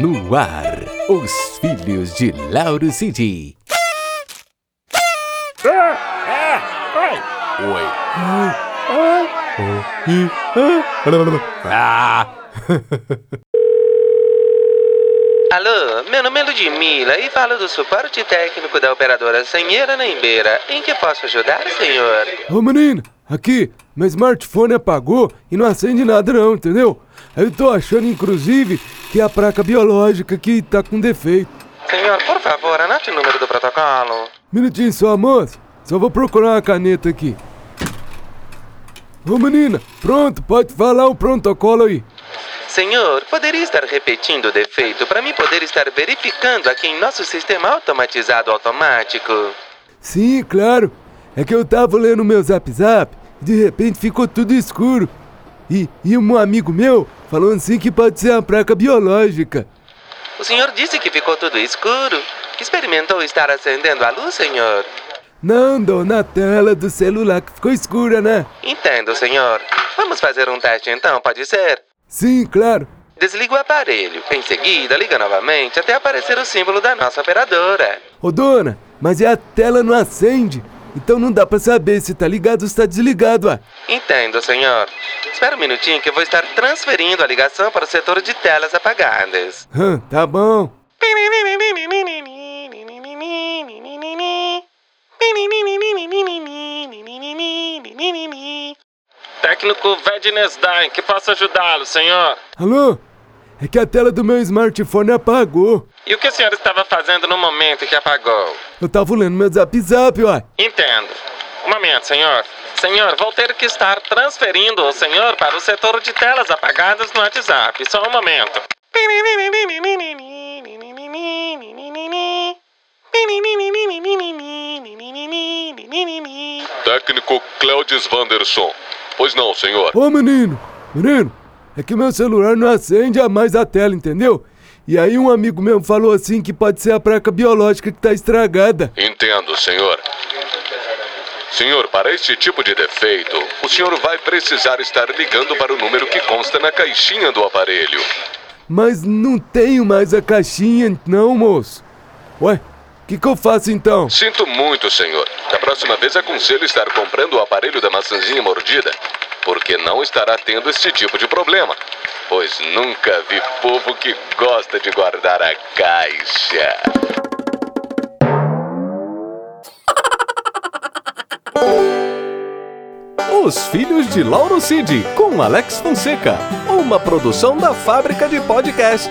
No ar, os filhos de Lauro City. Oi. Ah. Alô, meu nome é Ludmilla e falo do suporte técnico da operadora Sanheira Nembeira. Em que posso ajudar, senhor? Ô menino, aqui, meu smartphone apagou e não acende nada não, entendeu? Eu tô achando, inclusive, que é a placa biológica que tá com defeito. Senhor, por favor, anote o número do protocolo. Minutinho só, moça. Só vou procurar uma caneta aqui. Ô menina, pronto, pode falar o protocolo aí. Senhor, poderia estar repetindo o defeito para mim poder estar verificando aqui em nosso sistema automatizado automático? Sim, claro. É que eu tava lendo meu zap zap e de repente ficou tudo escuro. E, e um amigo meu falou assim que pode ser uma placa biológica. O senhor disse que ficou tudo escuro. Experimentou estar acendendo a luz, senhor? Não, dona, a tela do celular que ficou escura, né? Entendo, senhor. Vamos fazer um teste então, pode ser? Sim, claro. Desliga o aparelho. Em seguida, liga novamente até aparecer o símbolo da nossa operadora. Ô dona, mas e a tela não acende? Então não dá pra saber se tá ligado ou se tá desligado, ué. Entendo, senhor. Espera um minutinho que eu vou estar transferindo a ligação para o setor de telas apagadas. Hã, tá bom. Técnico Vednesdain, que posso ajudá-lo, senhor? Alô? É que a tela do meu smartphone apagou. E o que o senhor estava fazendo no momento que apagou? Eu tava lendo meu zap zap, ué. Entendo. Um momento, senhor. Senhor, vou ter que estar transferindo o senhor para o setor de telas apagadas no WhatsApp. Só um momento. Técnico Cléudes Wanderson. Pois não, senhor. Ô menino, menino, é que meu celular não acende a mais a tela, entendeu? E aí um amigo meu falou assim que pode ser a placa biológica que tá estragada. Entendo, senhor. Senhor, para este tipo de defeito, o senhor vai precisar estar ligando para o número que consta na caixinha do aparelho. Mas não tenho mais a caixinha, não, moço. Ué, o que, que eu faço então? Sinto muito, senhor. Da próxima vez aconselho estar comprando o aparelho da maçãzinha mordida, porque não estará tendo esse tipo de problema. Pois nunca vi povo que gosta de guardar a caixa. Os filhos de Lauro Cid, com Alex Fonseca. Uma produção da fábrica de podcast.